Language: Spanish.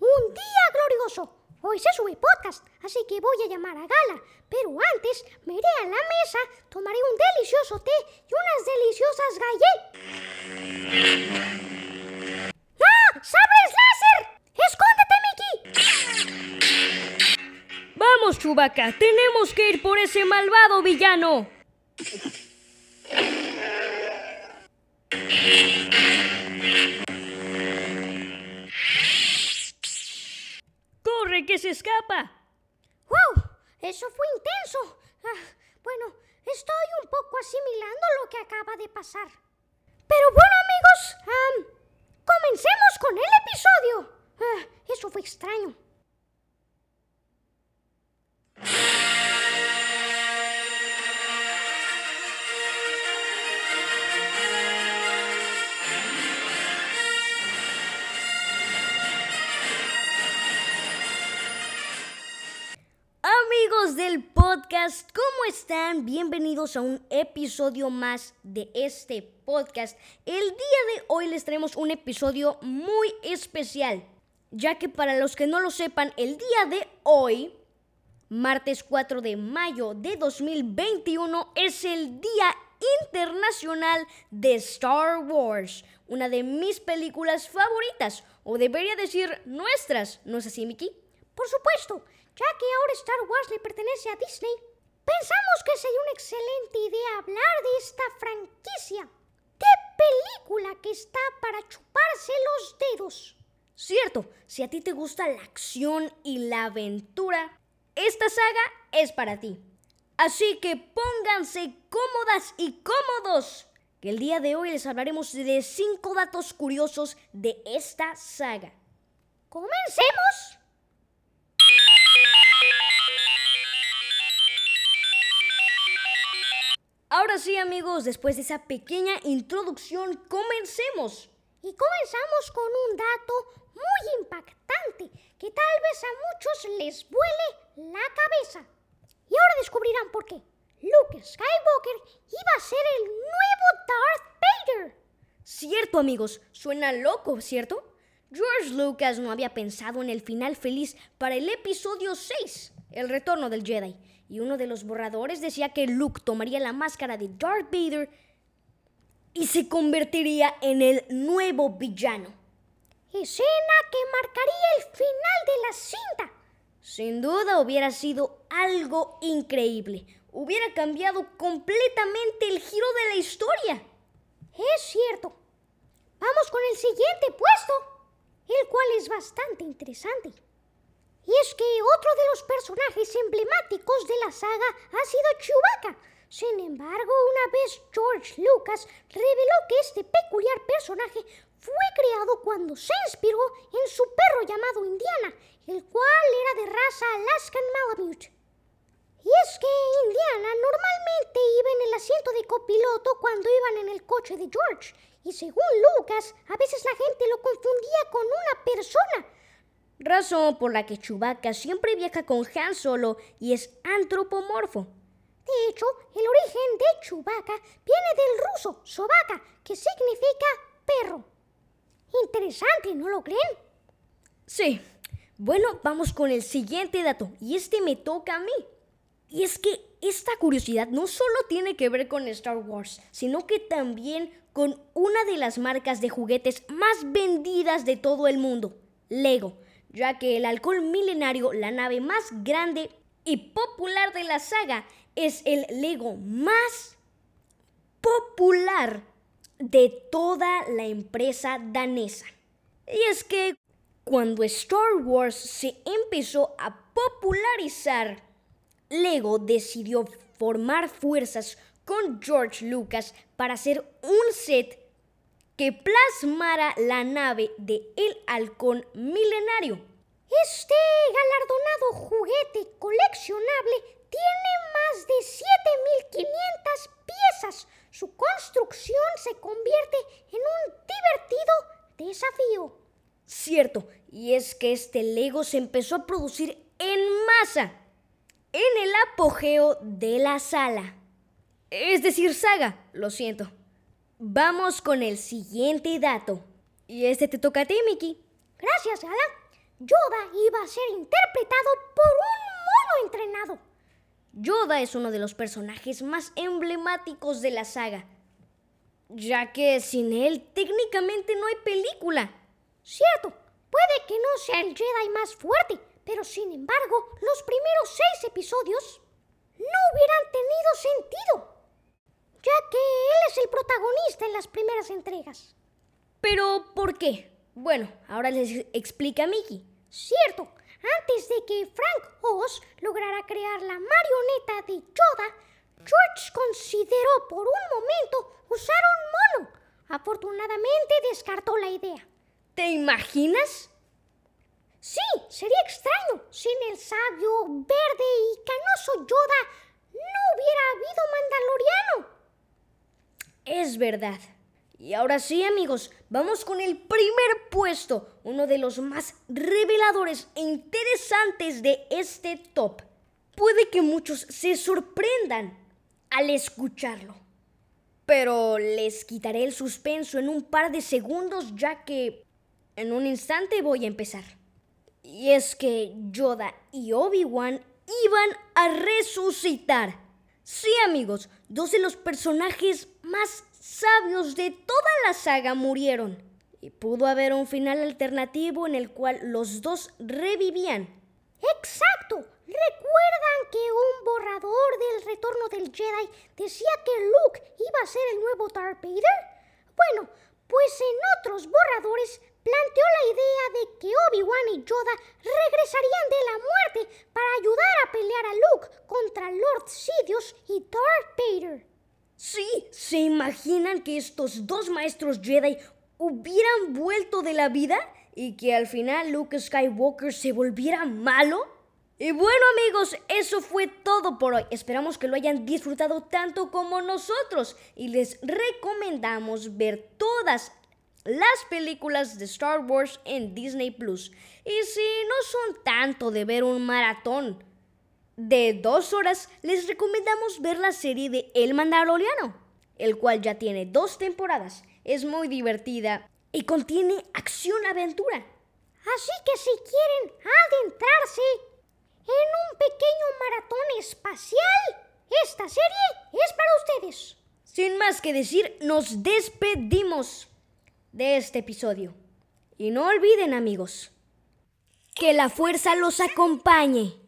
Un día glorioso. Hoy se sube podcast, así que voy a llamar a Gala. Pero antes me iré a la mesa, tomaré un delicioso té y unas deliciosas galletas. ¡Ah! ¡Sabes láser! ¡Escóndete, Mickey! Vamos, Chewbacca, tenemos que ir por ese malvado villano. ¡Corre, que se ¡Wow! Eso fue intenso. Ah, bueno, estoy un poco asimilando lo que acaba de pasar. Pero bueno, amigos, comencemos con el episodio. Ah, eso fue extraño. Podcast, ¿cómo están? Bienvenidos a un episodio más de este podcast. El día de hoy les traemos un episodio muy especial, ya que para los que no lo sepan, el día de hoy, martes 4 de mayo de 2021, es el Día Internacional de Star Wars, una de mis películas favoritas, o debería decir nuestras, ¿no es así, Mickey? Por supuesto ya que ahora Star Wars le pertenece a Disney, pensamos que sería una excelente idea hablar de esta franquicia. ¡Qué película que está para chuparse los dedos! Cierto, si a ti te gusta la acción y la aventura, esta saga es para ti. Así que pónganse cómodas y cómodos, que el día de hoy les hablaremos de 5 datos curiosos de esta saga. ¡Comencemos! Ahora sí amigos, después de esa pequeña introducción, comencemos. Y comenzamos con un dato muy impactante que tal vez a muchos les vuele la cabeza. Y ahora descubrirán por qué. Luke Skywalker iba a ser el nuevo Darth Vader. Cierto amigos, suena loco, ¿cierto? George Lucas no había pensado en el final feliz para el episodio 6, El retorno del Jedi y uno de los borradores decía que Luke tomaría la máscara de Darth Vader y se convertiría en el nuevo villano. Escena que marcaría el final de la cinta. Sin duda hubiera sido algo increíble. Hubiera cambiado completamente el giro de la historia. Es cierto. Vamos con el siguiente puesto, el cual es bastante interesante. Y es que otro de los personajes emblemáticos de la saga ha sido Chewbacca. Sin embargo, una vez George Lucas reveló que este peculiar personaje fue creado cuando se inspiró en su perro llamado Indiana, el cual era de raza Alaskan Malamute. Y es que Indiana normalmente iba en el asiento de copiloto cuando iban en el coche de George, y según Lucas, a veces la gente lo confundía con una persona, razón por la que Chewbacca siempre viaja con Han Solo y es antropomorfo. De hecho, el origen de Chewbacca viene del ruso sobaka, que significa perro. Interesante, ¿no lo creen? Sí. Bueno, vamos con el siguiente dato, y este me toca a mí. Y es que esta curiosidad no solo tiene que ver con Star Wars, sino que también con una de las marcas de juguetes más vendidas de todo el mundo, Lego ya que el halcón milenario, la nave más grande y popular de la saga, es el Lego más popular de toda la empresa danesa. Y es que cuando Star Wars se empezó a popularizar, Lego decidió formar fuerzas con George Lucas para hacer un set que plasmara la nave de El Halcón Milenario. Este galardonado juguete coleccionable tiene más de 7.500 piezas. Su construcción se convierte en un divertido desafío. Cierto, y es que este Lego se empezó a producir en masa en el apogeo de la sala. Es decir, saga, lo siento. Vamos con el siguiente dato. Y este te toca a ti, Mickey. Gracias, Gala. Yoda iba a ser interpretado por un mono entrenado. Yoda es uno de los personajes más emblemáticos de la saga, ya que sin él técnicamente no hay película. Cierto, puede que no sea el Jedi más fuerte, pero sin embargo, los primeros seis episodios no hubieran tenido sentido, ya que él es el protagonista en las primeras entregas. ¿Pero por qué? Bueno, ahora les explica Mickey. Cierto, antes de que Frank Oz lograra crear la marioneta de Yoda, George consideró por un momento usar un mono. Afortunadamente descartó la idea. ¿Te imaginas? Sí, sería extraño. Sin el sabio, verde y canoso Yoda, no hubiera habido Mandaloriano. Es verdad. Y ahora sí, amigos, vamos con el primer puesto, uno de los más reveladores e interesantes de este top. Puede que muchos se sorprendan al escucharlo, pero les quitaré el suspenso en un par de segundos ya que en un instante voy a empezar. Y es que Yoda y Obi-Wan iban a resucitar. Sí, amigos, dos de los personajes más sabios de toda la saga murieron. Y pudo haber un final alternativo en el cual los dos revivían. Exacto. ¿Recuerdan que un borrador del retorno del Jedi decía que Luke iba a ser el nuevo Darth? Bueno, pues en otros borradores planteó la idea de que Obi-Wan y Yoda regresarían de la muerte para ayudar a pelear a Luke contra Lord Sidious y Darth Vader. Sí, ¿se imaginan que estos dos maestros Jedi hubieran vuelto de la vida y que al final Luke Skywalker se volviera malo? Y bueno amigos, eso fue todo por hoy. Esperamos que lo hayan disfrutado tanto como nosotros y les recomendamos ver todas las películas de Star Wars en Disney Plus. Y si no son tanto de ver un maratón, de dos horas, les recomendamos ver la serie de El Mandaloriano, el cual ya tiene dos temporadas, es muy divertida y contiene acción-aventura. Así que si quieren adentrarse en un pequeño maratón espacial, esta serie es para ustedes. Sin más que decir, nos despedimos de este episodio. Y no olviden amigos, que la fuerza los acompañe.